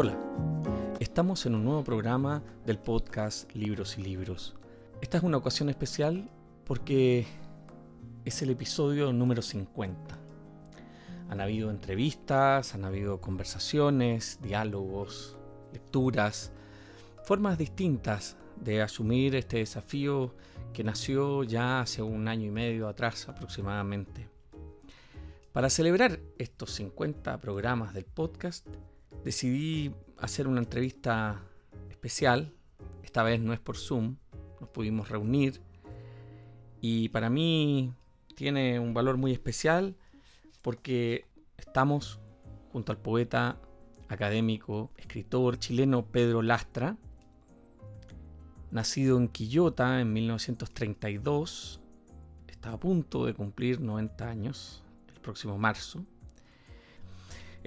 Hola, estamos en un nuevo programa del podcast Libros y Libros. Esta es una ocasión especial porque es el episodio número 50. Han habido entrevistas, han habido conversaciones, diálogos, lecturas, formas distintas de asumir este desafío que nació ya hace un año y medio atrás aproximadamente. Para celebrar estos 50 programas del podcast, decidí hacer una entrevista especial. Esta vez no es por Zoom, nos pudimos reunir y para mí tiene un valor muy especial porque estamos junto al poeta, académico, escritor chileno Pedro Lastra, nacido en Quillota en 1932, está a punto de cumplir 90 años el próximo marzo.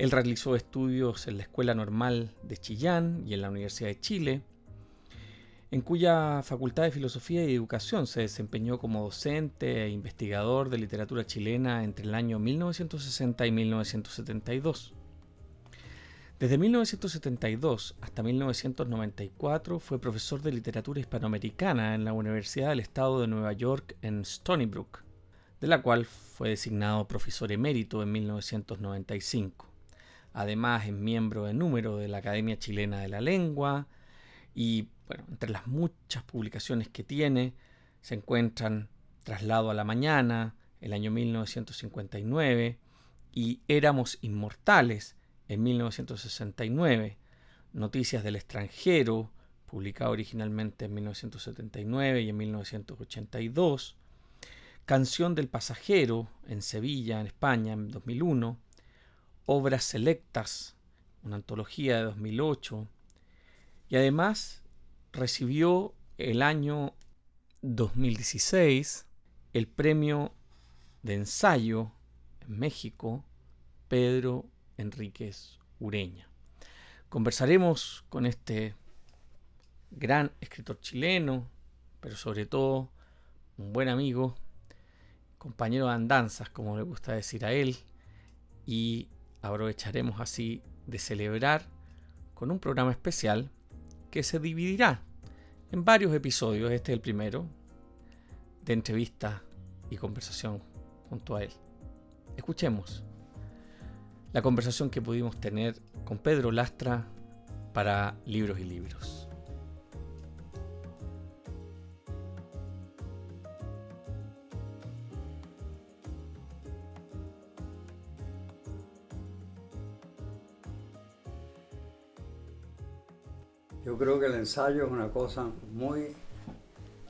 Él realizó estudios en la Escuela Normal de Chillán y en la Universidad de Chile, en cuya Facultad de Filosofía y Educación se desempeñó como docente e investigador de literatura chilena entre el año 1960 y 1972. Desde 1972 hasta 1994 fue profesor de literatura hispanoamericana en la Universidad del Estado de Nueva York en Stony Brook, de la cual fue designado profesor emérito en 1995. Además es miembro de número de la Academia Chilena de la Lengua y bueno, entre las muchas publicaciones que tiene se encuentran Traslado a la Mañana, el año 1959, y Éramos Inmortales, en 1969, Noticias del extranjero, publicado originalmente en 1979 y en 1982, Canción del pasajero, en Sevilla, en España, en 2001, Obras Selectas, una antología de 2008, y además recibió el año 2016 el premio de ensayo en México Pedro Enríquez Ureña. Conversaremos con este gran escritor chileno, pero sobre todo un buen amigo, compañero de andanzas, como le gusta decir a él, y aprovecharemos así de celebrar con un programa especial que se dividirá en varios episodios, este es el primero, de entrevista y conversación junto a él. Escuchemos la conversación que pudimos tener con Pedro Lastra para Libros y Libros. Creo que el ensayo es una cosa muy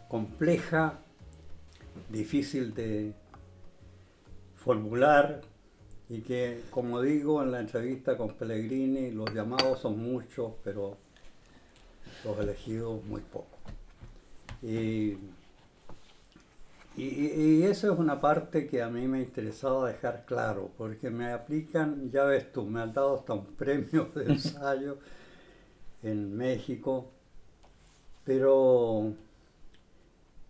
compleja, difícil de formular y que, como digo en la entrevista con Pellegrini, los llamados son muchos, pero los elegidos muy pocos. Y, y, eso es una parte que a mí me interesaba dejar claro, porque me aplican, ya ves tú, me han dado hasta un premio de ensayo en México, pero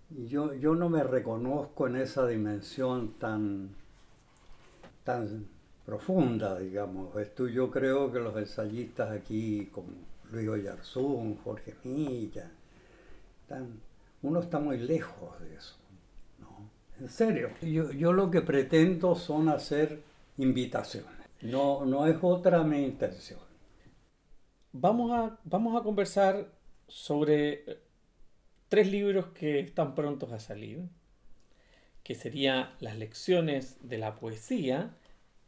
yo, yo no me reconozco en esa dimensión tan, tan profunda, digamos. Esto yo creo que los ensayistas aquí, como Luis Oyarzún, Jorge Milla, uno está muy lejos de eso. En serio, yo, yo lo que pretendo son hacer invitaciones. No, no es otra mi intención vamos a, vamos a conversar sobre eh, tres libros que están prontos a salir, que serían las lecciones de la poesía,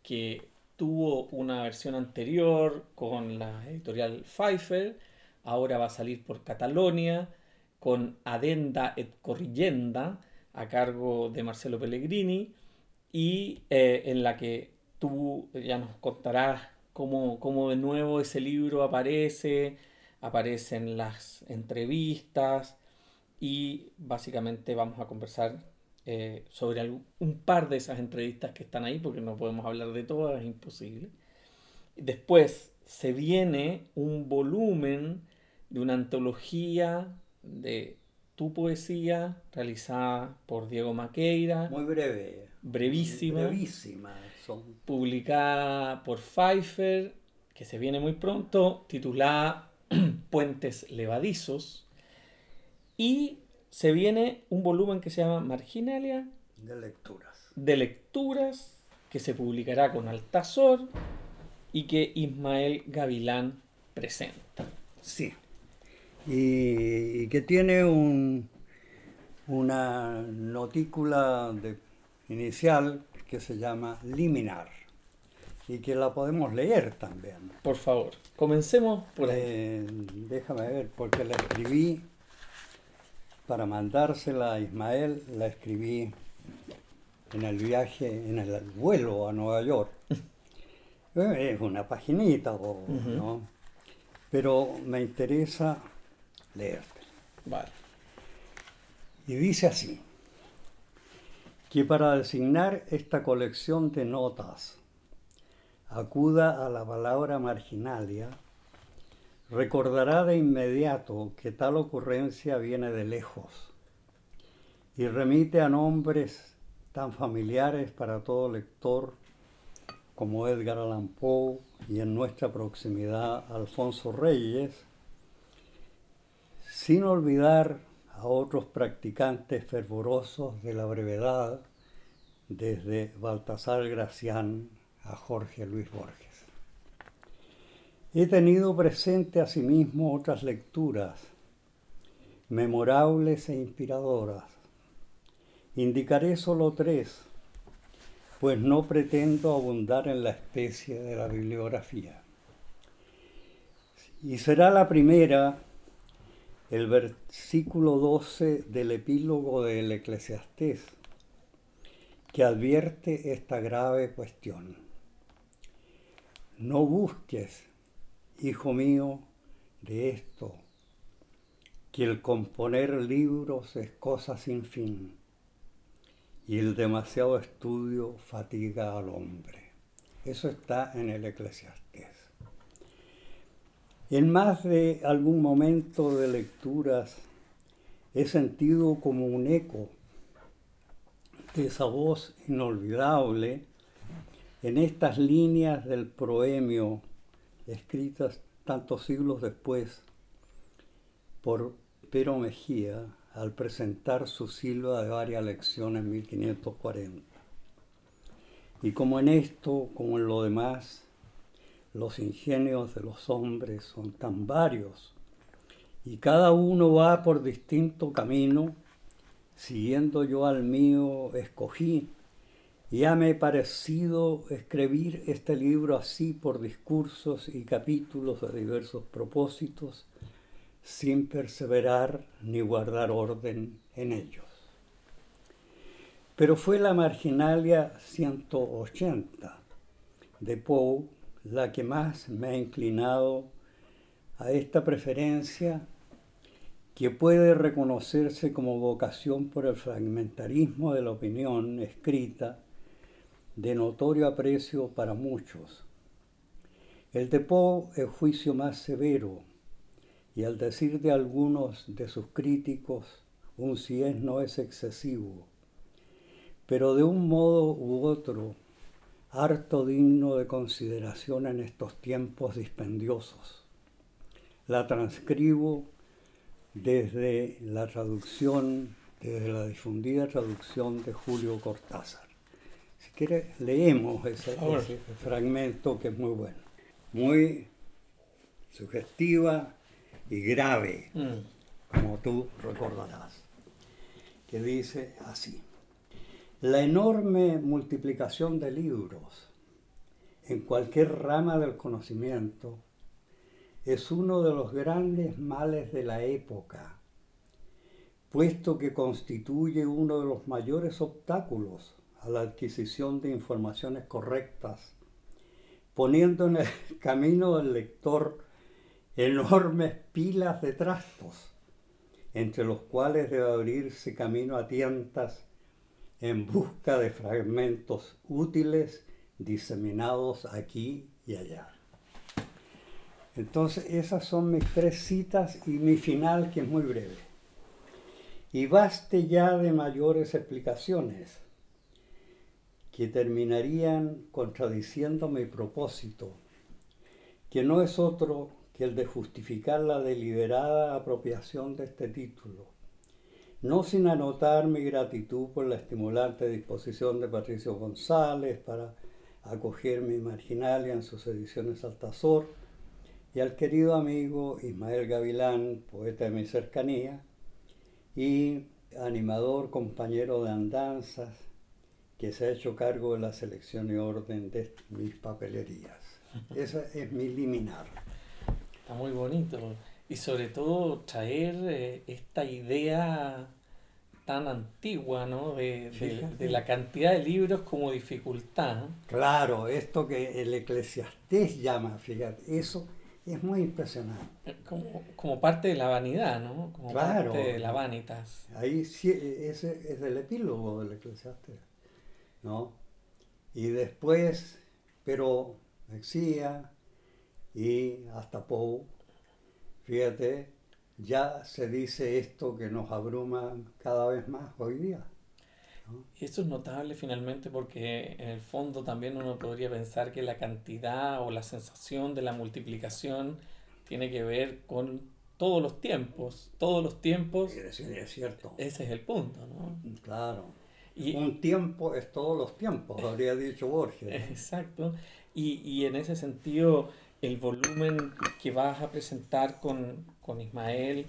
que tuvo una versión anterior con la editorial Pfeiffer, ahora va a salir por Catalonia, con Adenda et Corrigenda, a cargo de Marcelo Pellegrini, y eh, en la que tú ya nos contarás cómo, de nuevo ese libro aparece, aparecen las entrevistas y básicamente vamos a conversar eh, sobre un par de esas entrevistas que están ahí, porque no podemos hablar de todas, es imposible. Después se viene un volumen de una antología de tu poesía realizada por Diego Maqueira. Muy breve. Brevísima. Brevísima publicada por Pfeiffer que se viene muy pronto, titulada Puentes Levadizos. Y se viene un volumen que se llama Marginalia. De lecturas. De lecturas, que se publicará con Altazor y que Ismael Gavilán presenta. Sí. Y, que tiene un, una notícula de, inicial que se llama Liminar y que la podemos leer también. Por favor, comencemos por ahí. Eh, déjame ver, porque la escribí para mandársela a Ismael, la escribí en el viaje, en el vuelo a Nueva York. Eh, es una paginita, ¿no? Pero me interesa leerte. Vale. Y dice así, que para designar esta colección de notas acuda a la palabra marginalia, recordará de inmediato que tal ocurrencia viene de lejos y remite a nombres tan familiares para todo lector como Edgar Allan Poe y en nuestra proximidad Alfonso Reyes, sin olvidar a otros practicantes fervorosos de la brevedad, desde Baltasar Gracián a Jorge Luis Borges. He tenido presente asimismo otras lecturas memorables e inspiradoras. Indicaré solo tres, pues no pretendo abundar en la especie de la bibliografía. Y será la primera el versículo 12 del epílogo del Eclesiastés, que advierte esta grave cuestión. No busques, hijo mío, de esto, que el componer libros es cosa sin fin y el demasiado estudio fatiga al hombre. Eso está en el Eclesiastés. En más de algún momento de lecturas he sentido como un eco de esa voz inolvidable en estas líneas del proemio escritas tantos siglos después por Pero Mejía al presentar su silva de varias lecciones en 1540. Y como en esto, como en lo demás, los ingenios de los hombres son tan varios y cada uno va por distinto camino, siguiendo yo al mío escogí ya me he parecido escribir este libro así por discursos y capítulos de diversos propósitos, sin perseverar ni guardar orden en ellos. Pero fue la marginalia 180 de Poe la que más me ha inclinado a esta preferencia que puede reconocerse como vocación por el fragmentarismo de la opinión escrita de notorio aprecio para muchos. El de Poe es juicio más severo, y al decir de algunos de sus críticos, un si es no es excesivo, pero de un modo u otro, harto digno de consideración en estos tiempos dispendiosos. La transcribo desde la traducción, desde la difundida traducción de Julio Cortázar. Si quiere, leemos ese, fragmento que es muy bueno. Muy sugestiva y grave, mm. como tú recordarás, que dice así. La enorme multiplicación de libros en cualquier rama del conocimiento es uno de los grandes males de la época, puesto que constituye uno de los mayores obstáculos a la adquisición de informaciones correctas, poniendo en el camino del lector enormes pilas de trastos, entre los cuales debe abrirse camino a tientas en busca de fragmentos útiles diseminados aquí y allá. Entonces esas son mis tres citas y mi final que es muy breve. Y baste ya de mayores explicaciones que terminarían contradiciendo mi propósito, que no es otro que el de justificar la deliberada apropiación de este título, no sin anotar mi gratitud por la estimulante disposición de Patricio González para acoger mi marginalia en sus ediciones Altazor, y al querido amigo Ismael Gavilán, poeta de mi cercanía, y animador, compañero de andanzas, que se ha hecho cargo de la selección y orden de mis papelerías. Esa es mi liminar. Está muy bonito. Y sobre todo traer eh, esta idea tan antigua, ¿no? De, la cantidad de libros como dificultad. Claro, esto que el eclesiastés llama, fíjate, eso es muy impresionante. Eh, como, parte de la vanidad, ¿no? Como claro. parte de la vanitas. Ahí sí, ese es el epílogo del eclesiastés, ¿no? Y después, pero Mexía y hasta Poe, fíjate, ya se dice esto que nos abruma cada vez más hoy día. Y esto es notable finalmente porque en el fondo también uno podría pensar que la cantidad o la sensación de la multiplicación tiene que ver con todos los tiempos, todos los tiempos. Sí, es cierto. Ese es el punto, ¿no? Claro. Y, Un tiempo es todos los tiempos, habría dicho Borges. Exacto. Y, y, en ese sentido, el volumen que vas a presentar con, con Ismael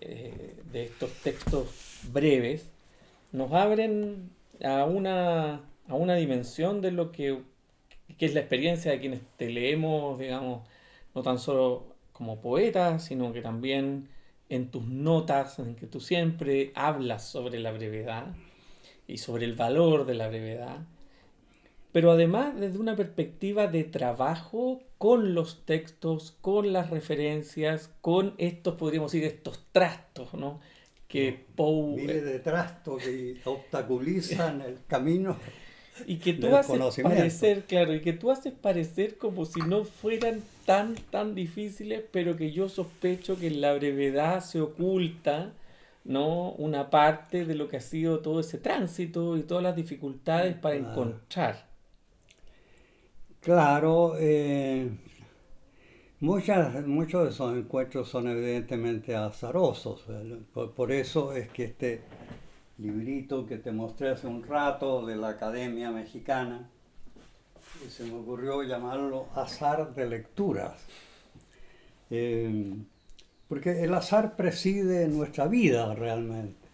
eh, de estos textos breves, nos abren a una, a una dimensión de lo que, es la experiencia de quienes te leemos, digamos, no tan solo como poeta, sino que también en tus notas, en que tú siempre hablas sobre la brevedad y sobre el valor de la brevedad, pero además desde una perspectiva de trabajo con los textos, con las referencias, con estos, podríamos decir, estos trastos, ¿no? que Poe... Miles de trastos que obstaculizan el camino y que tú haces parecer, claro, y que tú haces parecer como si no fueran tan, tan difíciles, pero que yo sospecho que en la brevedad se oculta, ¿no? Una parte de lo que ha sido todo ese tránsito y todas las dificultades para encontrar. Claro, eh, Muchas, muchos de esos encuentros son evidentemente azarosos. Por, eso es que este librito que te mostré hace un rato de la Academia Mexicana, se me ocurrió llamarlo azar de lecturas. Eh, porque el azar preside nuestra vida realmente.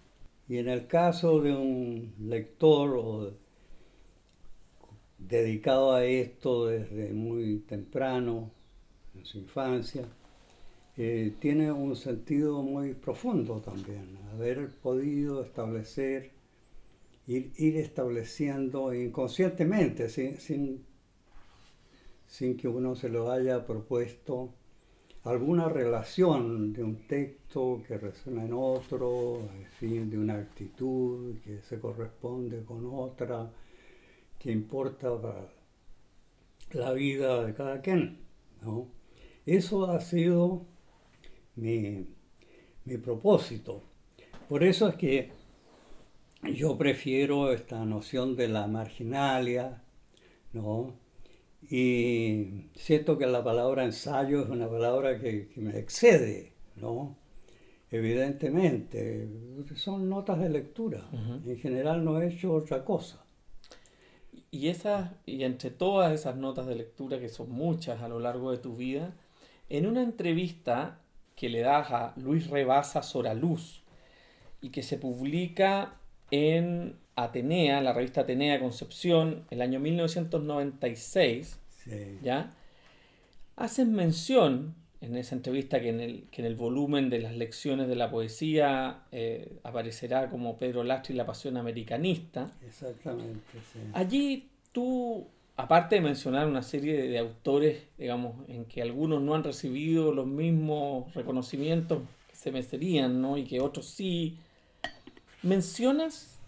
Y en el caso de un lector dedicado a esto desde muy temprano, en su infancia, eh, tiene un sentido muy profundo también, haber podido establecer, ir, ir estableciendo inconscientemente, sin, sin, sin, que uno se lo haya propuesto, alguna relación de un texto que resuena en otro, fin, de una actitud que se corresponde con otra, que importa para la vida de cada quien. ¿no? Eso ha sido mi, propósito. Por eso es que yo prefiero esta noción de la marginalia, ¿no? Y siento que la palabra ensayo es una palabra que, me excede, ¿no? Evidentemente, son notas de lectura. En general no he hecho otra cosa. Y, esas, y entre todas esas notas de lectura, que son muchas a lo largo de tu vida, en una entrevista que le das a Luis Rebasa Soraluz y que se publica en Atenea, la revista Atenea Concepción, el año 1996, ¿ya? Hacen mención en esa entrevista que en, el, que en el volumen de las lecciones de la poesía eh, aparecerá como Pedro Lastri la pasión americanista. Exactamente, Allí tú aparte de mencionar una serie de, autores, digamos, en que algunos no han recibido los mismos reconocimientos que se merecerían, ¿no? Y que otros sí, mencionas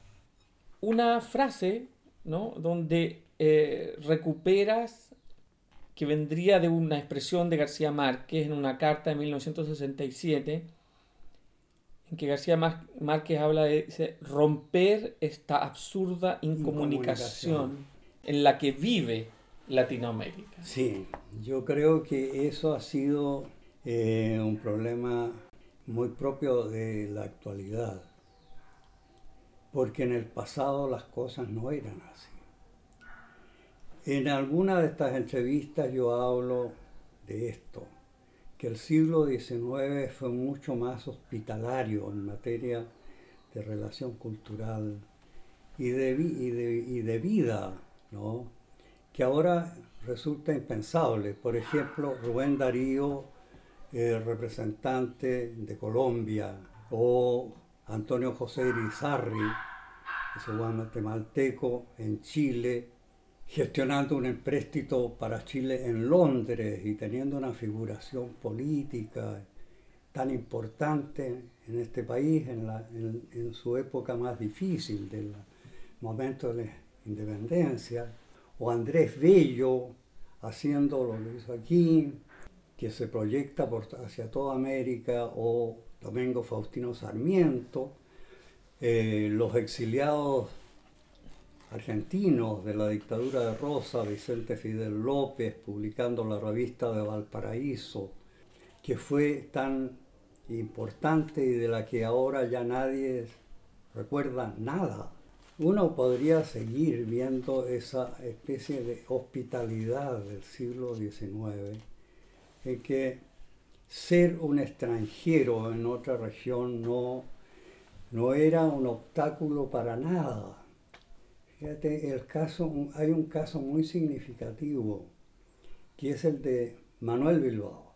una frase, ¿no? Donde eh, recuperas que vendría de una expresión de García Márquez en una carta de 1967, en que García Márquez habla de romper esta absurda incomunicación en la que vive Latinoamérica. Sí, yo creo que eso ha sido eh, un problema muy propio de la actualidad, porque en el pasado las cosas no eran así. En alguna de estas entrevistas yo hablo de esto, que el siglo XIX fue mucho más hospitalario en materia de relación cultural y de, vida, ¿no? que ahora resulta impensable. Por ejemplo, Rubén Darío, eh, representante de Colombia, o Antonio José Irizarry, ese guatemalteco en Chile, gestionando un empréstito para Chile en Londres y teniendo una figuración política tan importante en este país en, su época más difícil del momento de la independencia, o Andrés Bello haciendo lo que hizo aquí, que se proyecta hacia toda América, o Domingo Faustino Sarmiento, eh, los exiliados argentinos de la dictadura de Rosa, Vicente Fidel López, publicando la revista de Valparaíso, que fue tan importante y de la que ahora ya nadie recuerda nada. Uno podría seguir viendo esa especie de hospitalidad del siglo XIX, en que ser un extranjero en otra región no, no era un obstáculo para nada Fíjate, el caso, hay un caso muy significativo, que es el de Manuel Bilbao.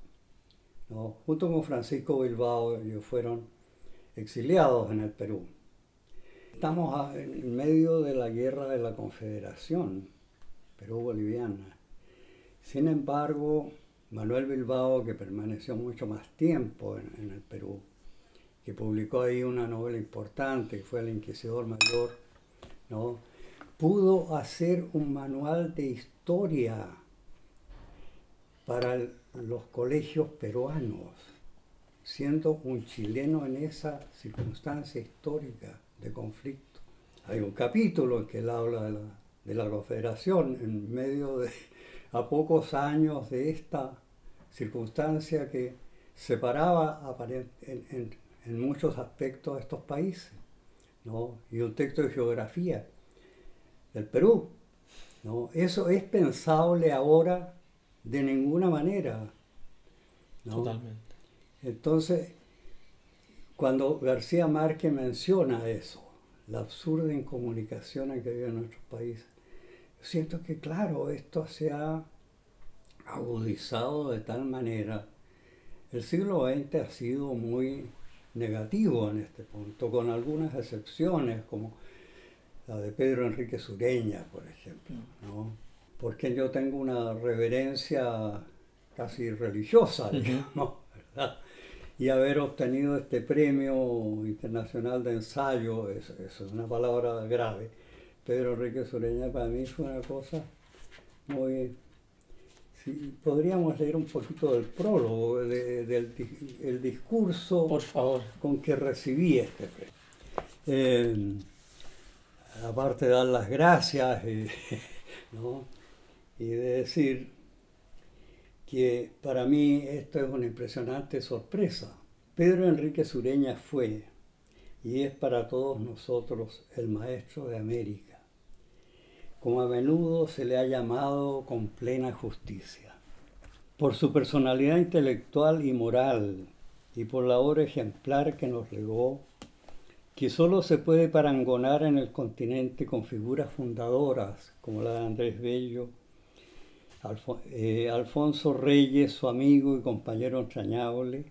Junto con Francisco Bilbao, ellos fueron exiliados en el Perú. Estamos en medio de la guerra de la Confederación Perú-Boliviana. Sin embargo, Manuel Bilbao, que permaneció mucho más tiempo en, en el Perú, que publicó ahí una novela importante, que fue El Inquisidor Mayor, ¿no? Pudo hacer un manual de historia para los colegios peruanos, siendo un chileno en esa circunstancia histórica de conflicto. Hay un capítulo en que él habla de la, Confederación en medio de, a pocos años de esta circunstancia que separaba en, en, muchos aspectos a estos países, ¿no? y un texto de geografía del Perú. ¿no? Eso es pensable ahora de ninguna manera. Totalmente. Entonces, cuando García Márquez menciona eso, la absurda incomunicación que vive en nuestro país, siento que, claro, esto se ha agudizado de tal manera. El siglo XX ha sido muy negativo en este punto, con algunas excepciones, como la de Pedro Enrique Sureña, por ejemplo, ¿no? porque yo tengo una reverencia casi religiosa, digamos, ¿verdad? Y haber obtenido este premio internacional de ensayo, eso, es una palabra grave. Pedro Enrique Sureña para mí fue una cosa muy... Si podríamos leer un poquito del prólogo, del el discurso Por favor. con que recibí este premio. Eh, aparte de dar las gracias y, y de decir que para mí esto es una impresionante sorpresa. Pedro Enrique Sureña fue y es para todos nosotros el maestro de América, como a menudo se le ha llamado con plena justicia. Por su personalidad intelectual y moral y por la obra ejemplar que nos legó que solo se puede parangonar en el continente con figuras fundadoras como la de Andrés Bello, eh, Alfonso Reyes, su amigo y compañero entrañable,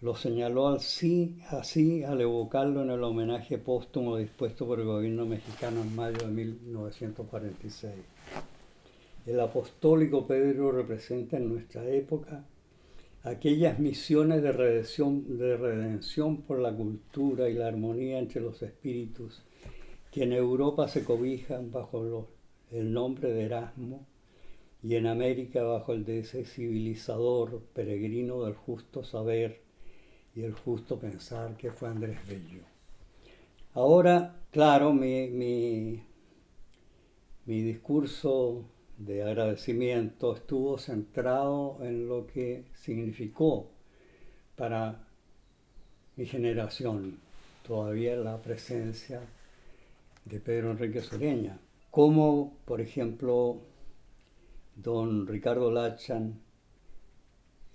lo señaló así, así al evocarlo en el homenaje póstumo dispuesto por el gobierno mexicano en mayo de 1946. El apostólico Pedro representa en nuestra época aquellas misiones de redención, de redención por la cultura y la armonía entre los espíritus que en Europa se cobijan bajo el nombre de Erasmo y en América bajo el de ese civilizador peregrino del justo saber y el justo pensar que fue Andrés Bello. Ahora, claro, mi, mi, mi discurso de agradecimiento estuvo centrado en lo que significó para mi generación todavía la presencia de Pedro Enrique Sureña, como por ejemplo don Ricardo Lachan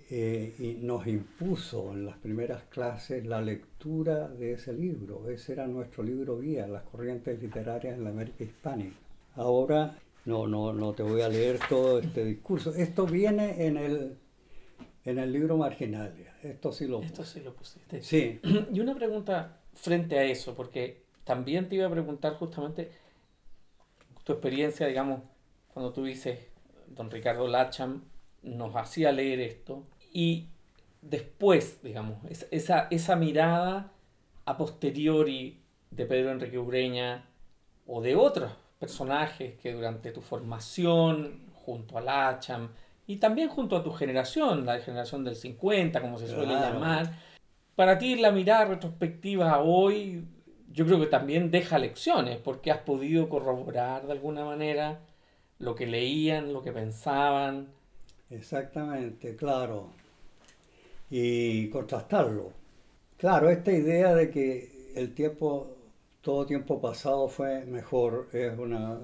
eh, nos impuso en las primeras clases la lectura de ese libro. Ese era nuestro libro guía, Las corrientes literarias en la América Hispánica. Ahora no, no, no te voy a leer todo este discurso. Esto viene en el, en el libro Marginalia. Esto sí lo Esto sí lo pusiste. Sí. Y una pregunta frente a eso, porque también te iba a preguntar justamente tu experiencia, digamos, cuando tú dices, don Ricardo Lacham nos hacía leer esto, y después, digamos, esa, esa mirada a posteriori de Pedro Enrique Ureña o de otros personajes que durante tu formación, junto a Lacham, y también junto a tu generación, la generación del 50, como se suele llamar, para ti la mirada retrospectiva hoy, yo creo que también deja lecciones, porque has podido corroborar de alguna manera lo que leían, lo que pensaban. Exactamente, claro. Y contrastarlo. Claro, esta idea de que el tiempo todo tiempo pasado fue mejor es una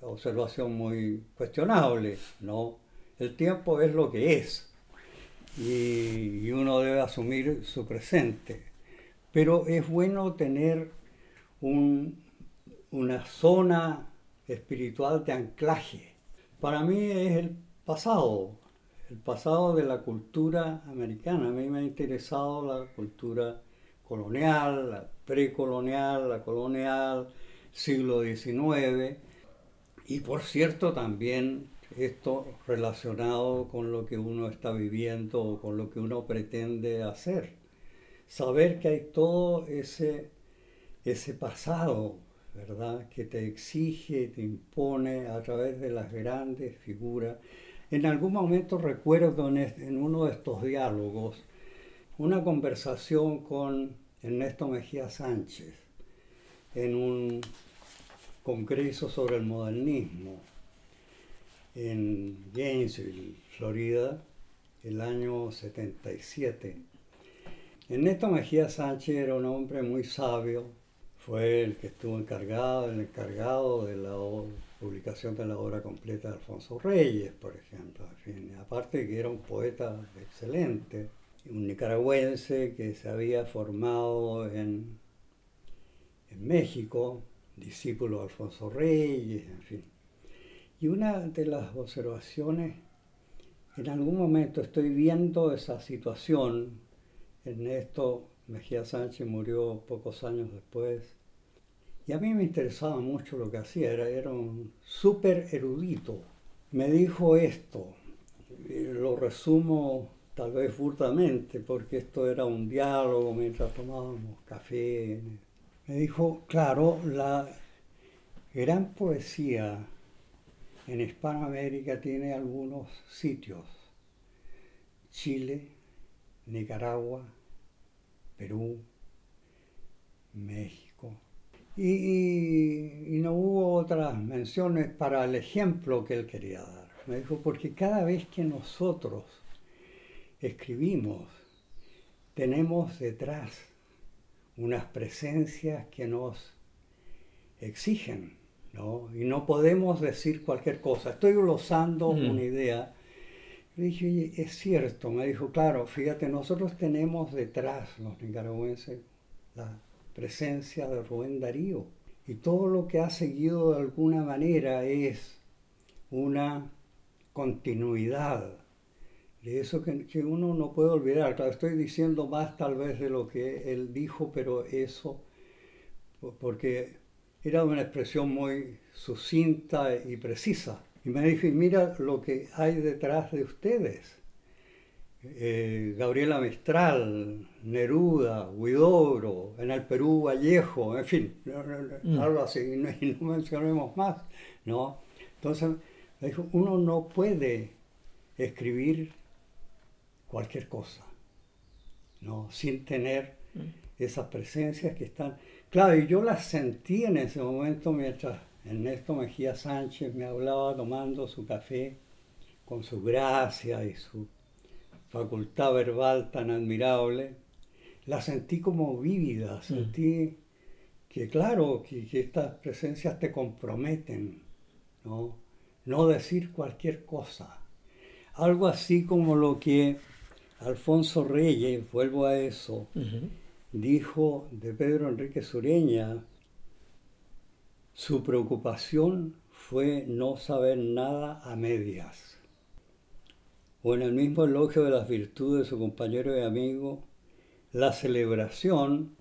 observación muy cuestionable, ¿no? El tiempo es lo que es y, uno debe asumir su presente, pero es bueno tener una zona espiritual de anclaje. Para mí es el pasado, el pasado de la cultura americana. A mí me ha interesado la cultura colonial, la precolonial, la colonial, siglo XIX, y por cierto también esto relacionado con lo que uno está viviendo o con lo que uno pretende hacer. Saber que hay todo ese, ese pasado, ¿verdad? Que te exige, te impone a través de las grandes figuras. En algún momento recuerdo en, en uno de estos diálogos una conversación con Ernesto Mejía Sánchez en un congreso sobre el modernismo en Gainesville, Florida, el año 77. Ernesto Mejía Sánchez era un hombre muy sabio, fue el que estuvo encargado, encargado de la publicación de la obra completa de Alfonso Reyes, por ejemplo. aparte de que era un poeta excelente, un nicaragüense que se había formado en, en México, discípulo de Alfonso Reyes, en fin. Y una de las observaciones, en algún momento estoy viendo esa situación, Ernesto Mejía Sánchez murió pocos años después, y a mí me interesaba mucho lo que hacía, era, era un súper erudito. Me dijo esto, lo resumo tal vez furtamente, porque esto era un diálogo mientras tomábamos café. Me dijo, claro, la gran poesía en Hispanoamérica tiene algunos sitios, Chile, Nicaragua, Perú, México. Y, y, no hubo otras menciones para el ejemplo que él quería dar. Me dijo, porque cada vez que nosotros escribimos, tenemos detrás unas presencias que nos exigen, ¿no? Y no podemos decir cualquier cosa. Estoy glosando una idea. Le dije, es cierto, me dijo, claro, fíjate, nosotros tenemos detrás, los nicaragüenses, la presencia de Rubén Darío. Y todo lo que ha seguido de alguna manera es una continuidad de eso que, que, uno no puede olvidar. estoy diciendo más tal vez de lo que él dijo, pero eso, porque era una expresión muy sucinta y precisa. Y me dijo, mira lo que hay detrás de ustedes. Eh, Gabriela Mistral, Neruda, Huidobro, en el Perú Vallejo, en fin, mm. algo así, y no, y no mencionemos más, ¿no? Entonces, me dijo, uno no puede escribir cualquier cosa, ¿no? sin tener mm. esas presencias que están... Claro, y yo las sentí en ese momento mientras Ernesto Mejía Sánchez me hablaba tomando su café con su gracia y su facultad verbal tan admirable, la sentí como vívida, mm. sentí que claro, que, estas presencias te comprometen, ¿no? No decir cualquier cosa. Algo así como lo que Alfonso Reyes, vuelvo a eso, dijo de Pedro Enrique Sureña, su preocupación fue no saber nada a medias. O en el mismo elogio de las virtudes de su compañero y amigo, la celebración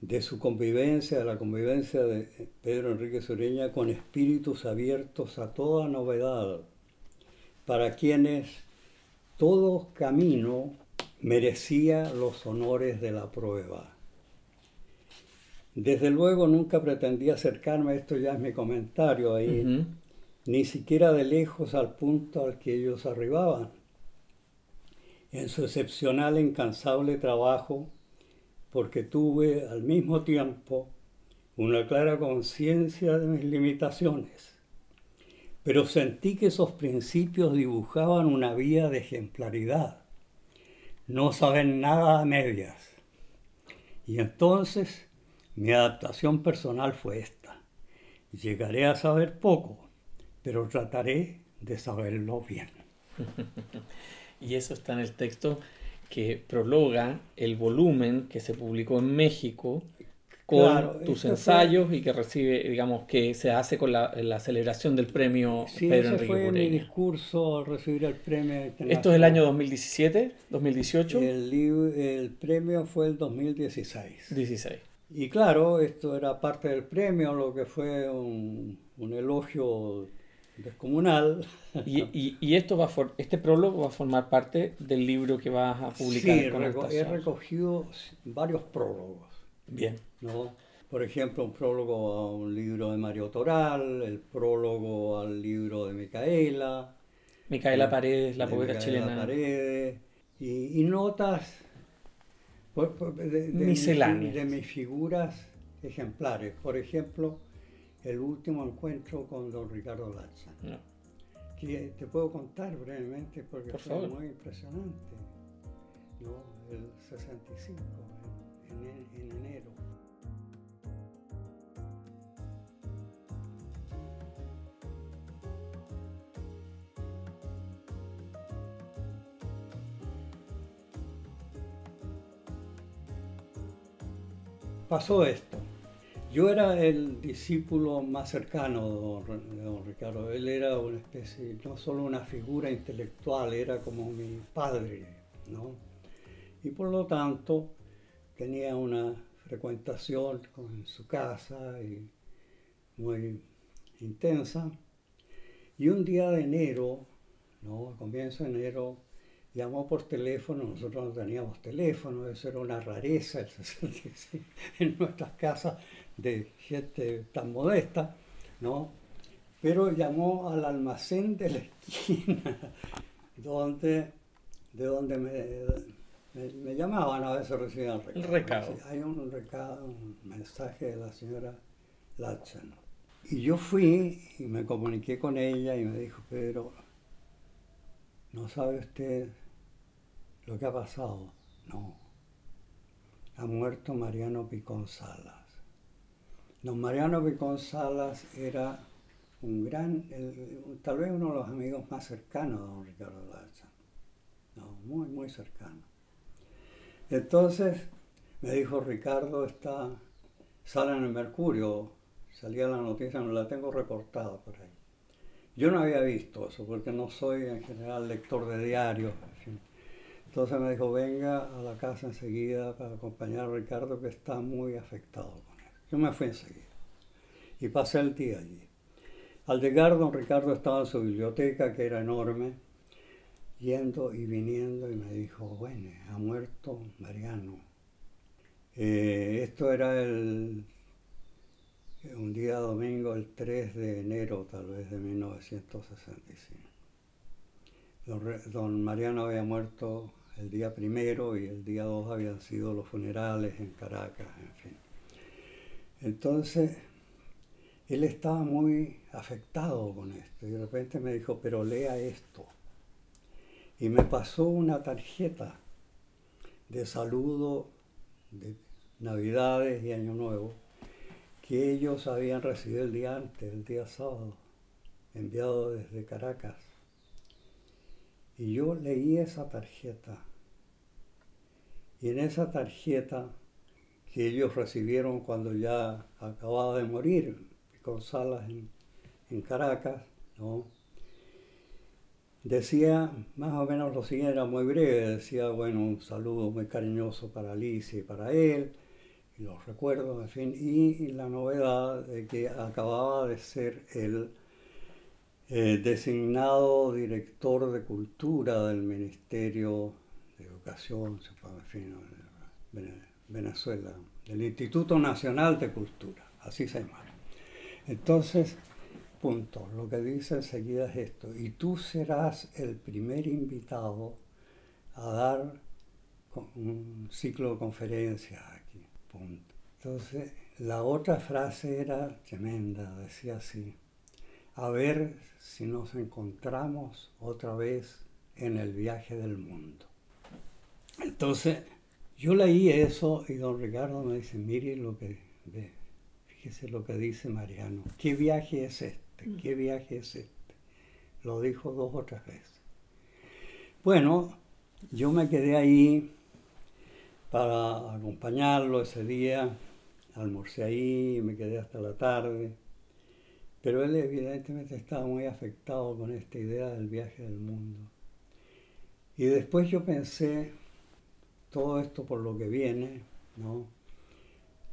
de su convivencia, de la convivencia de Pedro Enrique Sureña con espíritus abiertos a toda novedad, para quienes todo camino merecía los honores de la prueba. Desde luego nunca pretendí acercarme, esto ya es mi comentario ahí, ni siquiera de lejos al punto al que ellos arribaban. En su excepcional e incansable trabajo, porque tuve al mismo tiempo una clara conciencia de mis limitaciones, pero sentí que esos principios dibujaban una vía de ejemplaridad. No saben nada a medias. Y entonces mi adaptación personal fue esta. Llegaré a saber poco, pero trataré de saberlo bien. y eso está en el texto que prologa el volumen que se publicó en México con tus ensayos y que recibe, digamos, que se hace con la, celebración del premio sí, Pedro ese fue mi discurso al recibir el premio. ¿Esto es el año 2017, 2018? El, el premio fue el 2016. 16. Y claro, esto era parte del premio, lo que fue un, un elogio descomunal. Y, y, esto va este prólogo va a formar parte del libro que vas a publicar. Sí, he recogido varios prólogos. Bien. ¿no? Por ejemplo, un prólogo a un libro de Mario Toral, el prólogo al libro de Micaela. Micaela Paredes, la poeta chilena. Paredes, y, y notas de, Misceláneas. de mis figuras ejemplares. Por ejemplo, el último encuentro con don Ricardo Lacha. Que te puedo contar brevemente porque fue muy impresionante. ¿no? El 65, en, en enero. Pasó esto. Yo era el discípulo más cercano de don, Ricardo. Él era una especie, no solo una figura intelectual, era como mi padre, ¿no? Y por lo tanto tenía una frecuentación con su casa y muy intensa. Y un día de enero, ¿no? A comienzo de enero, llamó por teléfono, nosotros no teníamos teléfono, eso era una rareza en nuestras casas de gente tan modesta, ¿no? Pero llamó al almacén de la esquina, donde, de donde me, me, llamaban, a veces recibían el recado. Hay un recado, un mensaje de la señora Latchen. Y yo fui y me comuniqué con ella y me dijo, Pedro, ¿no sabe usted lo que ha pasado? No. Ha muerto Mariano Picón Salas. Don Mariano Picón Salas era un gran, tal vez uno de los amigos más cercanos de don Ricardo Lacha. No, muy, muy cercano. Entonces me dijo Ricardo, está, sale en el Mercurio, salía la noticia, no la tengo reportada por ahí. Yo no había visto eso porque no soy en general lector de diarios. Entonces me dijo, venga a la casa enseguida para acompañar a Ricardo que está muy afectado yo me fui enseguida y pasé el día allí. Al llegar, don Ricardo estaba en su biblioteca, que era enorme, yendo y viniendo, y me dijo, bueno, ha muerto Mariano. Eh, esto era el, un día domingo, el 3 de enero tal vez de 1965. don Mariano había muerto el día primero y el día 2 habían sido los funerales en Caracas, en fin. Entonces, él estaba muy afectado con esto y de repente me dijo, pero lea esto. Y me pasó una tarjeta de saludo de Navidades y Año Nuevo que ellos habían recibido el día antes, el día sábado, enviado desde Caracas. Y yo leí esa tarjeta. Y en esa tarjeta que ellos recibieron cuando ya acababa de morir González en, en Caracas, ¿no? Decía más o menos lo siguiente, era muy breve, decía, bueno, un saludo muy cariñoso para Alicia y para él, y los recuerdos, en fin, y, la novedad de que acababa de ser el eh, designado director de cultura del Ministerio de Educación, en fin, Venezuela, del Instituto Nacional de Cultura, así se llama. Entonces, punto, lo que dice enseguida es esto, y tú serás el primer invitado a dar un ciclo de conferencias aquí, punto. Entonces, la otra frase era tremenda, decía así, a ver si nos encontramos otra vez en el viaje del mundo. Entonces, yo leí eso y don Ricardo me dice, mire lo que fíjese lo que dice Mariano, ¿qué viaje es este? Mm. ¿Qué viaje es este? Lo dijo dos o tres veces. Bueno, yo me quedé ahí para acompañarlo ese día, almorcé ahí, me quedé hasta la tarde, pero él evidentemente estaba muy afectado con esta idea del viaje del mundo. Y después yo pensé, todo esto por lo que viene, ¿no?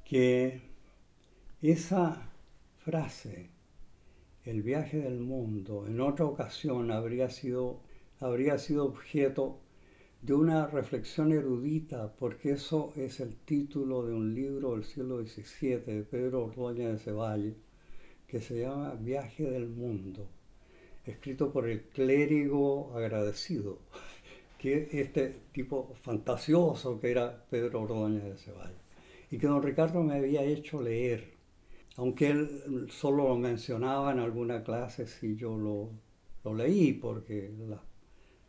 que esa frase, el viaje del mundo, en otra ocasión habría sido, habría sido objeto de una reflexión erudita, porque eso es el título de un libro del siglo XVII de Pedro Ordóñez de Cevalle, que se llama Viaje del Mundo, escrito por el clérigo agradecido que este tipo fantasioso que era Pedro Ordóñez de Ceballos y que don Ricardo me había hecho leer, aunque él solo lo mencionaba en alguna clase si yo lo, lo leí, porque la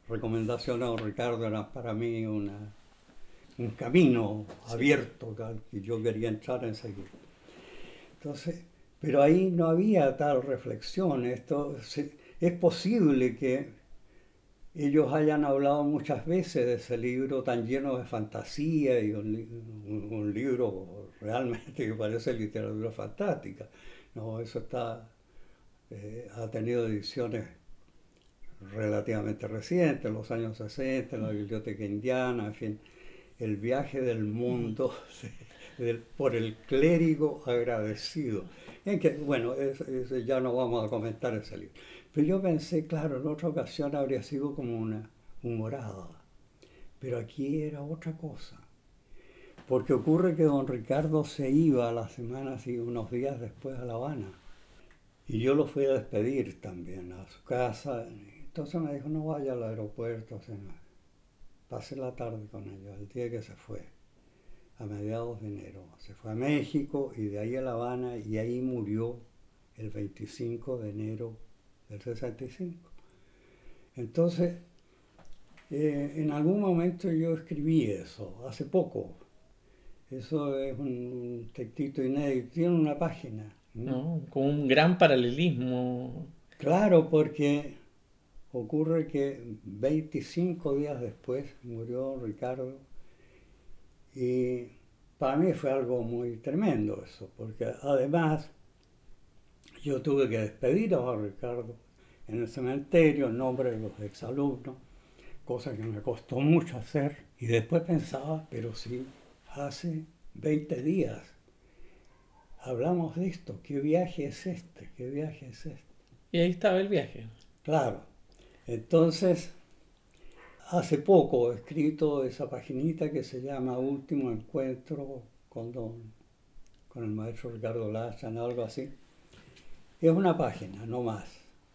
recomendación de don Ricardo era para mí una, un camino abierto que yo quería entrar enseguida. Entonces, pero ahí no había tal reflexión. Esto, es posible que ellos hayan hablado muchas veces de ese libro tan lleno de fantasía y un, libro realmente que parece literatura fantástica. No, eso está, eh, ha tenido ediciones relativamente recientes, los años 60, en la Biblioteca Indiana, en fin, el viaje del mundo por el clérigo agradecido. En que, bueno, ya no vamos a comentar ese libro. Pero yo pensé, claro, en otra ocasión habría sido como una humorada, pero aquí era otra cosa. Porque ocurre que don Ricardo se iba a las semanas y unos días después a La Habana. Y yo lo fui a despedir también a su casa. Entonces me dijo, no vaya al aeropuerto, pase la tarde con ellos, el día que se fue, a mediados de enero. Se fue a México y de ahí a La Habana y ahí murió el 25 de enero del 65. Entonces, eh, en algún momento yo escribí eso, hace poco. Eso es un textito inédito, tiene una página. ¿no? con un gran paralelismo. Claro, porque ocurre que 25 días después murió Ricardo y para mí fue algo muy tremendo eso, porque además yo tuve que despedir a Ricardo en el cementerio en nombre de los exalumnos, cosa que me costó mucho hacer. Y después pensaba, pero sí, hace 20 días hablamos de esto, ¿qué viaje es este? ¿Qué viaje es este? Y ahí estaba el viaje. Claro. Entonces, hace poco he escrito esa paginita que se llama Último Encuentro con, con el maestro Ricardo Lachan, algo así. Es una página, no más,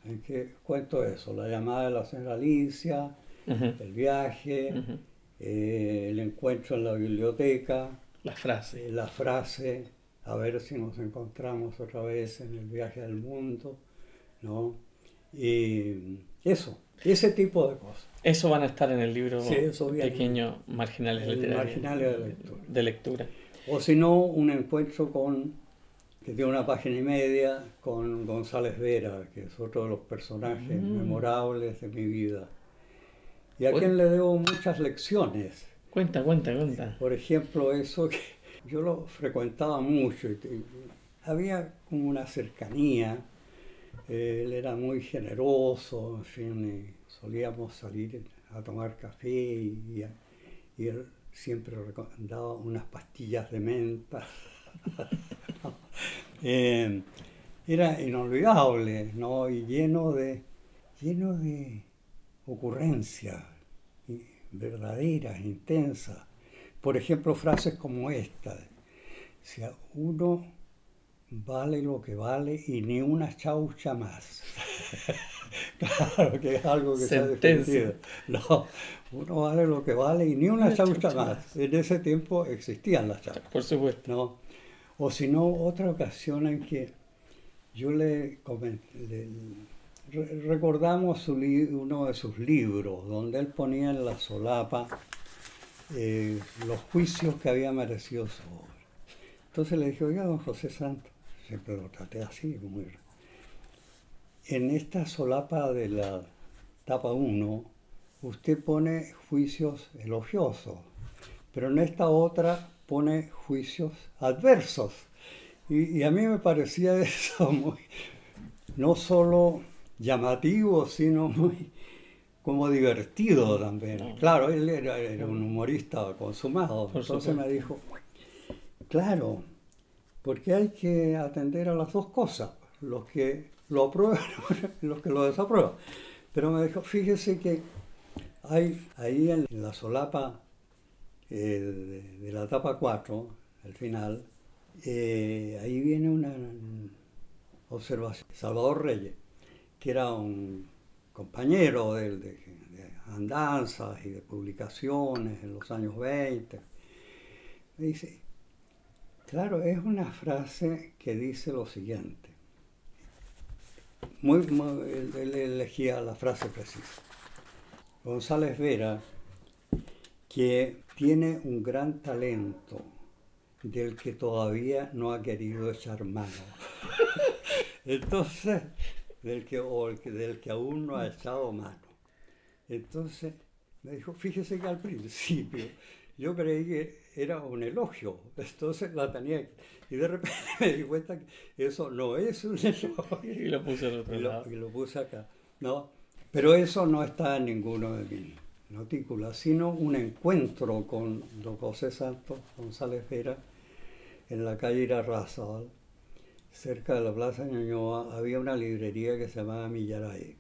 en que cuento eso, la llamada de la señora Alicia, el viaje, eh, el encuentro en la biblioteca. La frase. Eh, la frase, a ver si nos encontramos otra vez en el viaje al mundo, ¿no? Y eso, ese tipo de cosas. Eso van a estar en el libro pequeño Marginales, Marginales de, lectura. O si no, un encuentro con, que tiene una página y media, con González Vera, que es otro de los personajes mm. memorables de mi vida. Y a quien le debo muchas lecciones. Cuenta, cuenta, cuenta. Por ejemplo, eso que yo lo frecuentaba mucho. Y había como una cercanía él era muy generoso, en fin, solíamos salir a tomar café y, él siempre recomendaba unas pastillas de menta. Eh, era inolvidable, ¿no? Y lleno de, lleno de ocurrencias verdaderas, intensas. Por ejemplo, frases como esta. Si uno vale lo que vale y ni una chaucha más. claro que es algo que se ha defendido. No, uno vale lo que vale y ni una, chaucha, más. En ese tiempo existían las chauchas. Por supuesto. ¿no? O si no, otra ocasión en que yo le, comenté, recordamos uno de sus libros, donde él ponía en la solapa eh, los juicios que había merecido su obra. Entonces le dije, oiga, don José Santos, siempre lo traté así, muy... En esta solapa de la tapa 1, usted pone juicios elogiosos, pero en esta otra pone juicios adversos. Y, a mí me parecía eso muy, no solo llamativo, sino muy como divertido también. Claro, él era, era un humorista consumado. Entonces me dijo, claro, porque hay que atender a las dos cosas, los que lo aprueban y los que lo desaprueban. Pero me dijo, fíjese que hay ahí en la solapa de, la etapa 4, al final, eh, ahí viene una observación. Salvador Reyes, que era un compañero de, de, andanzas y de publicaciones en los años 20, me dice, Claro, es una frase que dice lo siguiente. Muy, él, elegía la frase precisa. González Vera, que tiene un gran talento del que todavía no ha querido echar mano. Entonces, del que, o del que aún no ha echado mano. Entonces, me dijo, fíjese que al principio yo creí que era un elogio, entonces la tenía y de repente me di cuenta que eso no es un elogio. Y lo puse otro lado. Y lo puse acá. No, pero eso no está en ninguno de mis notículas, sino un encuentro con don José Santos González Vera en la calle Irarrázaval, cerca de la Plaza Ñoñoa, había una librería que se llamaba Millaray.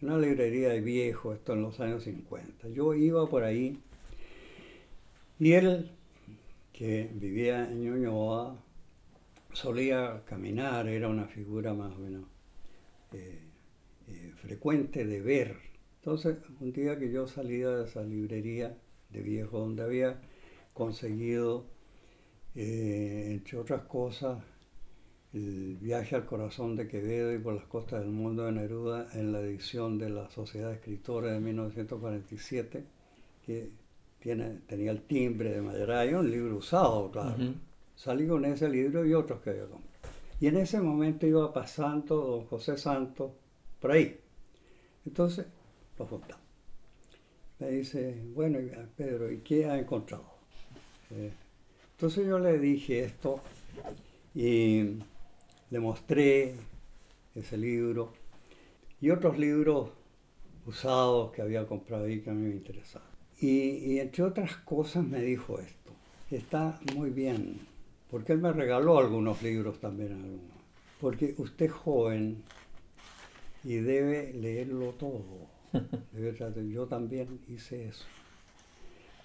Una librería de viejo, esto en los años 50. Yo iba por ahí y él, que vivía en Ñuñoa, solía caminar, era una figura más o menos eh, eh, frecuente de ver. Entonces, un día que yo salía de esa librería de viejo donde había conseguido, eh, entre otras cosas, el viaje al corazón de Quevedo y por las costas del mundo de Neruda en la edición de la Sociedad de Escritores de 1947, que tenía el timbre de Mayoray, un libro usado, claro. Salí con ese libro y otros que había comprado. Y en ese momento iba pasando don José Santos por ahí. Entonces lo juntamos. Me dice, bueno, Pedro, ¿y qué ha encontrado? Eh, entonces yo le dije esto y le mostré ese libro y otros libros usados que había comprado ahí que a mí me interesaban. Y, entre otras cosas me dijo esto, está muy bien, porque él me regaló algunos libros también, porque usted es joven y debe leerlo todo. yo también hice eso.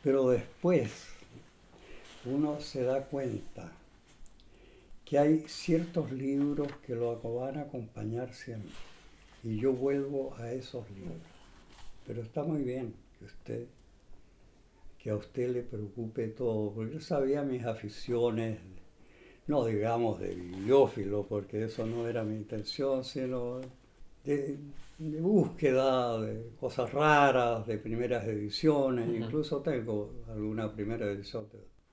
Pero después uno se da cuenta que hay ciertos libros que lo van a acompañar siempre. Y yo vuelvo a esos libros. Pero está muy bien que usted que a usted le preocupe todo, porque yo sabía mis aficiones no digamos de bibliófilo, porque eso no era mi intención, sino de, búsqueda de cosas raras, de primeras ediciones, incluso tengo alguna primera edición.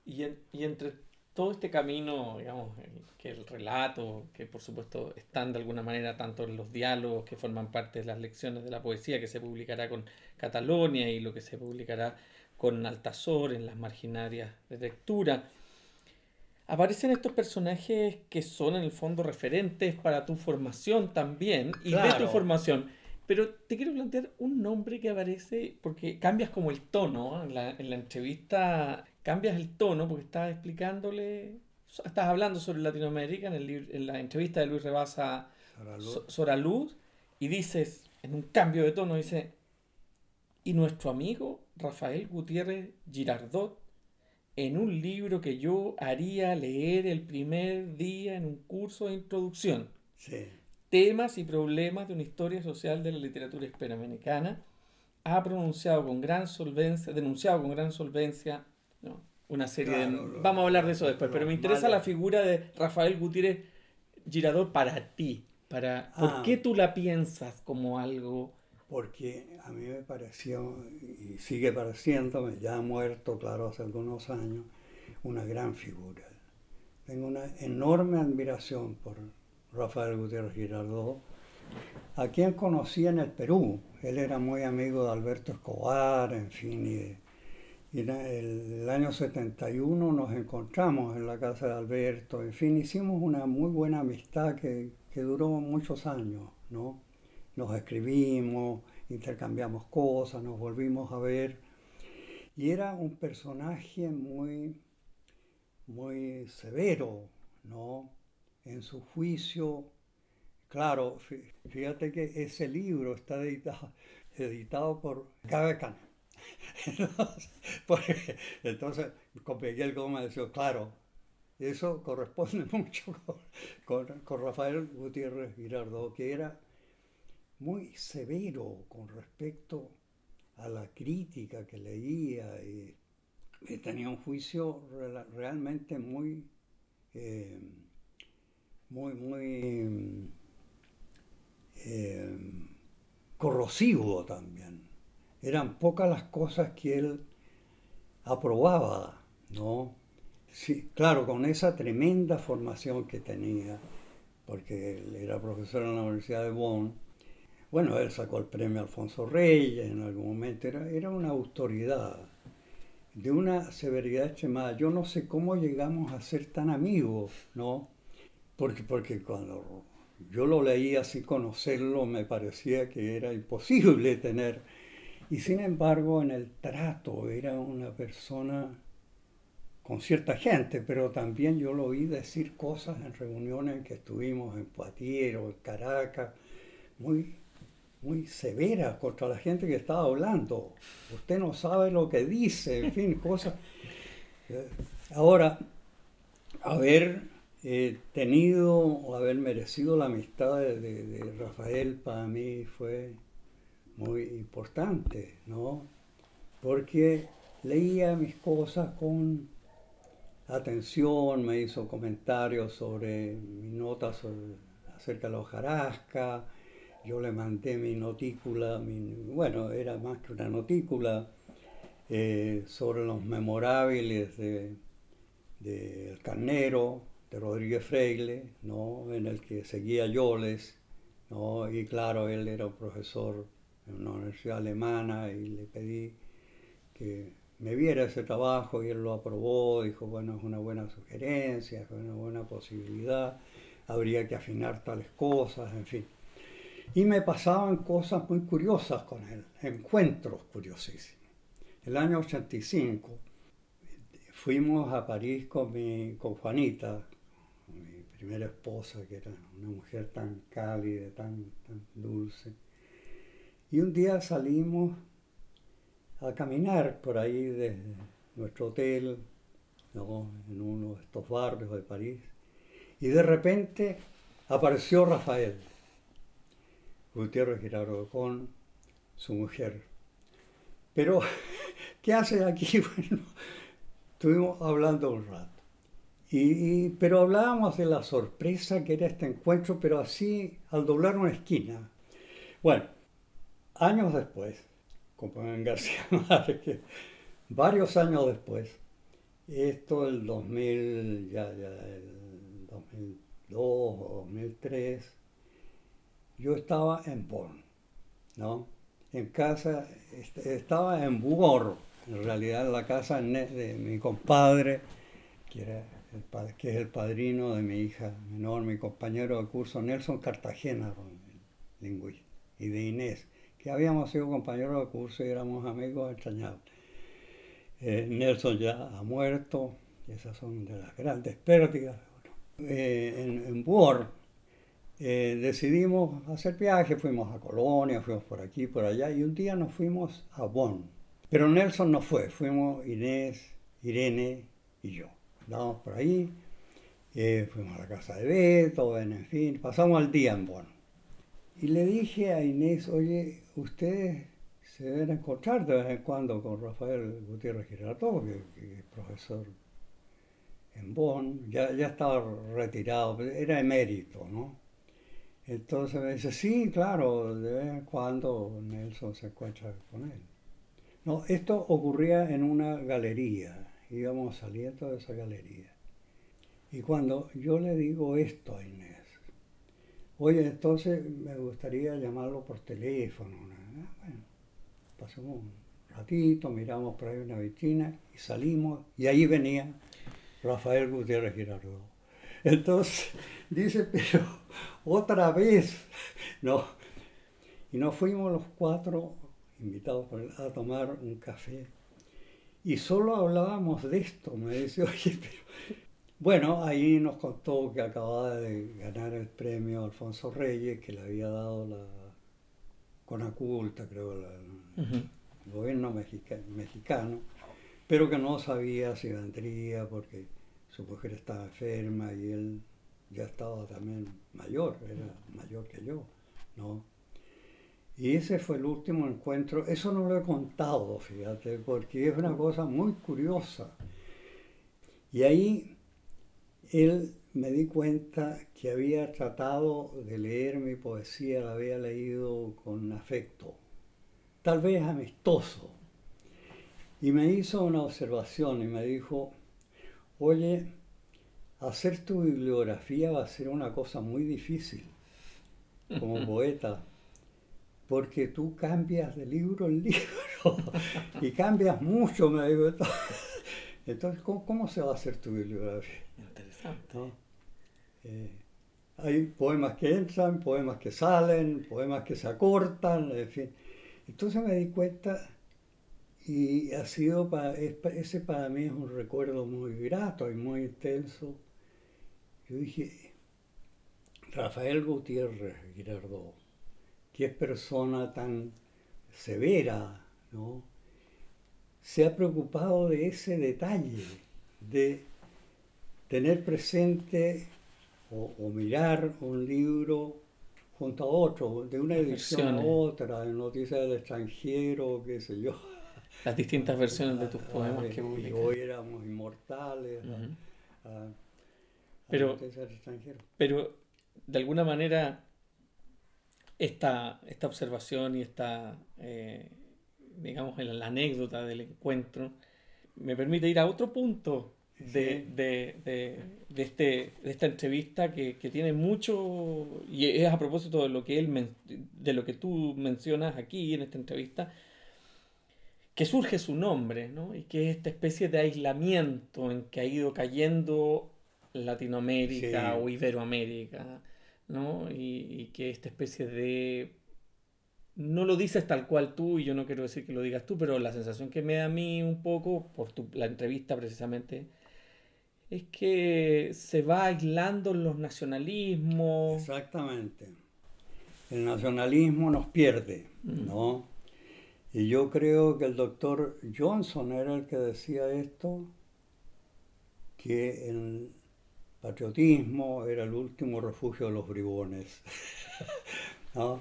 Y, y entre todo este camino, digamos, que el relato, que por supuesto están de alguna manera tanto en los diálogos que forman parte de las lecciones de la poesía que se publicará con Catalonia y lo que se publicará con Altazor en las marginarias de lectura, aparecen estos personajes que son en el fondo referentes para tu formación también y de tu formación. Pero te quiero plantear un nombre que aparece porque cambias como el tono en la, en la entrevista cambias el tono porque estás explicándole, estás hablando sobre Latinoamérica en, el, en la entrevista de Luis Rebasa Sora Luz y dices, en un cambio de tono, dice, y nuestro amigo Rafael Gutiérrez Girardot, en un libro que yo haría leer el primer día en un curso de introducción. Temas y problemas de una historia social de la literatura hispanoamericana, ha pronunciado con gran solvencia, denunciado con gran solvencia una serie de... Vamos a hablar de eso después, pero me interesa la figura de Rafael Gutiérrez Girador para ti. Para, ¿Por ah. qué tú la piensas como algo? Porque a mí me pareció, y sigue pareciéndome, ya muerto, claro, hace algunos años, una gran figura. Tengo una enorme admiración por Rafael Gutiérrez Girardot, a quien conocí en el Perú. Él era muy amigo de Alberto Escobar, en fin, y en el, año 71 nos encontramos en la casa de Alberto, en fin, hicimos una muy buena amistad que, que duró muchos años, ¿no? Nos escribimos, intercambiamos cosas, nos volvimos a ver. Y era un personaje muy, muy severo, ¿no? En su juicio, claro, fíjate que ese libro está editado, por Gabe entonces, entonces con Miguel Gómez decía, claro, eso corresponde mucho con, con, Rafael Gutiérrez Girardo, que era muy severo con respecto a la crítica que leía y, tenía un juicio realmente muy, eh, muy, muy eh, corrosivo también eran pocas las cosas que él aprobaba, ¿no? Sí, claro, con esa tremenda formación que tenía, porque él era profesor en la Universidad de Bonn, bueno, él sacó el premio Alfonso Reyes en algún momento, era, era una autoridad de una severidad extremada. Yo no sé cómo llegamos a ser tan amigos, ¿no? Porque, porque cuando yo lo leía sin conocerlo me parecía que era imposible tener y sin embargo, en el trato era una persona con cierta gente, pero también yo lo oí decir cosas en reuniones que estuvimos en Poitiers o en Caracas, muy, muy severas contra la gente que estaba hablando. Usted no sabe lo que dice, en fin, cosas. Eh, ahora, haber eh, tenido o haber merecido la amistad de Rafael para mí fue muy importante, ¿no? Porque leía mis cosas con atención, me hizo comentarios sobre mi nota acerca de la hojarasca, yo le mandé mi notícula, bueno, era más que una notícula, eh, sobre los memorables de, El Carnero, de Rodríguez Freile, ¿no? en el que seguía Yoles, ¿no? y claro, él era un profesor en una universidad alemana y le pedí que me viera ese trabajo y él lo aprobó, dijo, bueno, es una buena sugerencia, es una buena posibilidad, habría que afinar tales cosas, en fin. Y me pasaban cosas muy curiosas con él, encuentros curiosísimos. El año 85 fuimos a París con, mi, con Juanita, mi primera esposa, que era una mujer tan cálida, tan, tan dulce. Y un día salimos a caminar por ahí de nuestro hotel, en uno de estos barrios de París, y de repente apareció Rafael Gutiérrez Girardo con su mujer. Pero, ¿qué hace aquí? Bueno, estuvimos hablando un rato. Y, pero hablábamos de la sorpresa que era este encuentro, pero así al doblar una esquina. Bueno, años después, como en García Márquez, varios años después, esto el 2000, ya, ya, el 2002 o 2003, yo estaba en Bonn, ¿no? En casa, estaba en Bugor, en realidad la casa de mi compadre, que, es el padrino de mi hija menor, mi compañero de curso, Nelson Cartagena, lingüista, y de Inés, que habíamos sido compañeros de curso y éramos amigos extrañables. Eh, Nelson ya ha muerto, esas son de las grandes pérdidas. Eh, en, en eh, decidimos hacer viaje, fuimos a Colonia, fuimos por aquí, por allá, y un día nos fuimos a Bonn. Pero Nelson no fue, fuimos Inés, Irene y yo. Andábamos por ahí, fuimos a la casa de Beto, en fin, pasamos el día en Bonn. Y le dije a Inés, oye, ustedes se deben encontrar de vez en cuando con Rafael Gutiérrez Girardot, que, es profesor en Bonn, ya, ya estaba retirado, era emérito, ¿no? Entonces me dice, sí, claro, de vez en cuando Nelson se encuentra con él. No, esto ocurría en una galería, íbamos saliendo de esa galería. Y cuando yo le digo esto a Inés, oye, entonces me gustaría llamarlo por teléfono, ah, bueno, pasamos un ratito, miramos por ahí una vitrina y salimos y ahí venía Rafael Gutiérrez Girardot. Entonces dice, pero otra vez, no. Y nos fuimos los cuatro invitados por él a tomar un café. Y solo hablábamos de esto. Me dice, oye, pero... Bueno, ahí nos contó que acababa de ganar el premio Alfonso Reyes, que le había dado la Conaculta, creo, el gobierno mexicano, pero que no sabía si vendría porque su mujer estaba enferma y él ya estaba también mayor, era mayor que yo, ¿no? Y ese fue el último encuentro, eso no lo he contado, fíjate, porque es una cosa muy curiosa. Y ahí él me di cuenta que había tratado de leer mi poesía, la había leído con afecto, tal vez amistoso. Y me hizo una observación y me dijo, oye, hacer tu bibliografía va a ser una cosa muy difícil como poeta, porque tú cambias de libro en libro y cambias mucho, me digo. Entonces, ¿cómo, se va a hacer tu bibliografía? Interesante. Eh, hay poemas que entran, poemas que salen, poemas que se acortan, en fin. Entonces me di cuenta y ha sido para, ese para mí es un recuerdo muy grato y muy intenso. Yo dije, Rafael Gutiérrez Girardot, qué persona tan severa, ¿no? Se ha preocupado de ese detalle, de tener presente o mirar un libro junto a otro, de una edición a otra, en Noticias del extranjero, qué sé yo. Las distintas versiones de tus poemas que publicas. Y hoy éramos inmortales. pero, pero, de alguna manera, esta, esta observación y esta, eh, digamos, la anécdota del encuentro, me permite ir a otro punto de, de, de, este, de esta entrevista que, tiene mucho, y es a propósito de lo que él de lo que tú mencionas aquí en esta entrevista, que surge su nombre, ¿no? Y que es esta especie de aislamiento en que ha ido cayendo Latinoamérica o Iberoamérica, ¿no? Y, y, que esta especie de... No lo dices tal cual tú, y yo no quiero decir que lo digas tú, pero la sensación que me da a mí un poco, por tu, la entrevista precisamente, es que se va aislando los nacionalismos. Exactamente. El nacionalismo nos pierde, mm. Y yo creo que el doctor Johnson era el que decía esto, que el patriotismo era el último refugio de los bribones. ¿no?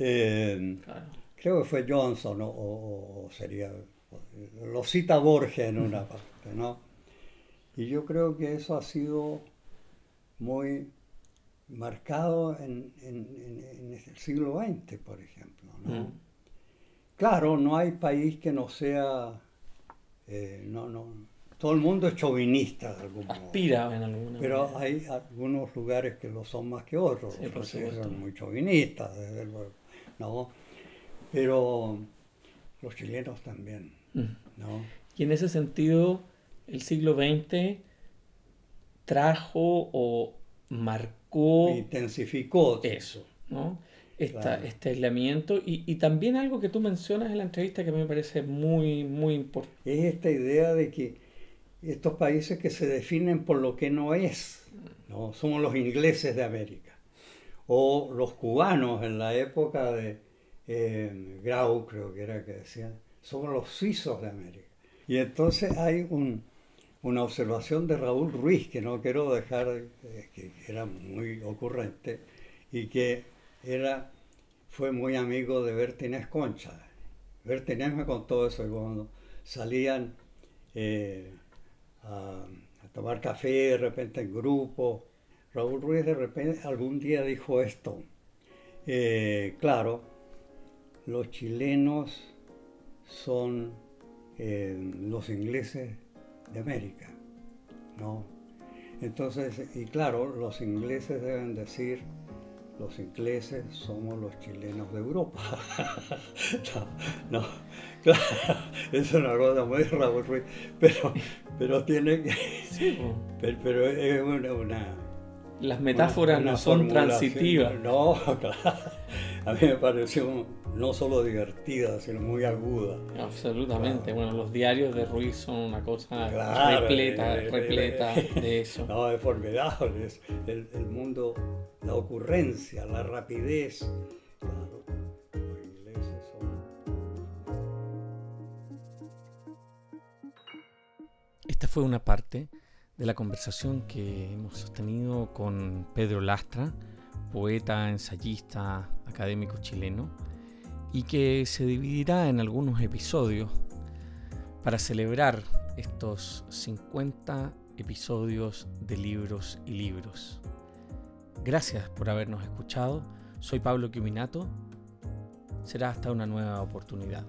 Eh, creo que fue Johnson, o, o sería, lo cita Borges en una parte, ¿no? Y yo creo que eso ha sido muy marcado en, el siglo XX, por ejemplo. ¿no? Mm. Claro, no hay país que no sea, eh, no, no, todo el mundo es chauvinista de algún modo. Aspira en alguna Pero hay algunos lugares que lo son más que otros, sí, son muy chauvinistas, desde luego, ¿no? Pero los chilenos también, mm. ¿no? Y en ese sentido, el siglo XX trajo o marcó... Intensificó. Eso, ¿no? Este aislamiento y, y, también algo que tú mencionas en la entrevista que me parece muy, muy importante. Es esta idea de que estos países que se definen por lo que no es, ¿no? somos los ingleses de América, o los cubanos en la época de eh, Grau, creo que era que decían, somos los suizos de América. Y entonces hay una observación de Raúl Ruiz, que no quiero dejar, eh, que era muy ocurrente, y que era, fue muy amigo de Bertínez Concha. Bertínez me contó eso, cuando salían eh, a, tomar café de repente en grupo. Raúl Ruiz de repente algún día dijo esto. Eh, claro, los chilenos son eh, los ingleses de América, ¿no? Entonces, y claro, los ingleses deben decir, los ingleses somos los chilenos de Europa. no, no, claro, es una cosa muy Raúl Ruiz, pero, pero tiene que. pero, es una, Las metáforas no son transitivas. No, claro. A mí me pareció no solo divertida, sino muy aguda. Absolutamente. Bueno, los diarios de Ruiz son una cosa repleta, repleta de eso. No, es formidable. Es el, el mundo, la ocurrencia, la rapidez. Claro. Esta fue una parte de la conversación que hemos sostenido con Pedro Lastra, poeta, ensayista, académico chileno, y que se dividirá en algunos episodios para celebrar estos 50 episodios de libros y libros. Gracias por habernos escuchado. Soy Pablo Quiminato. Será hasta una nueva oportunidad.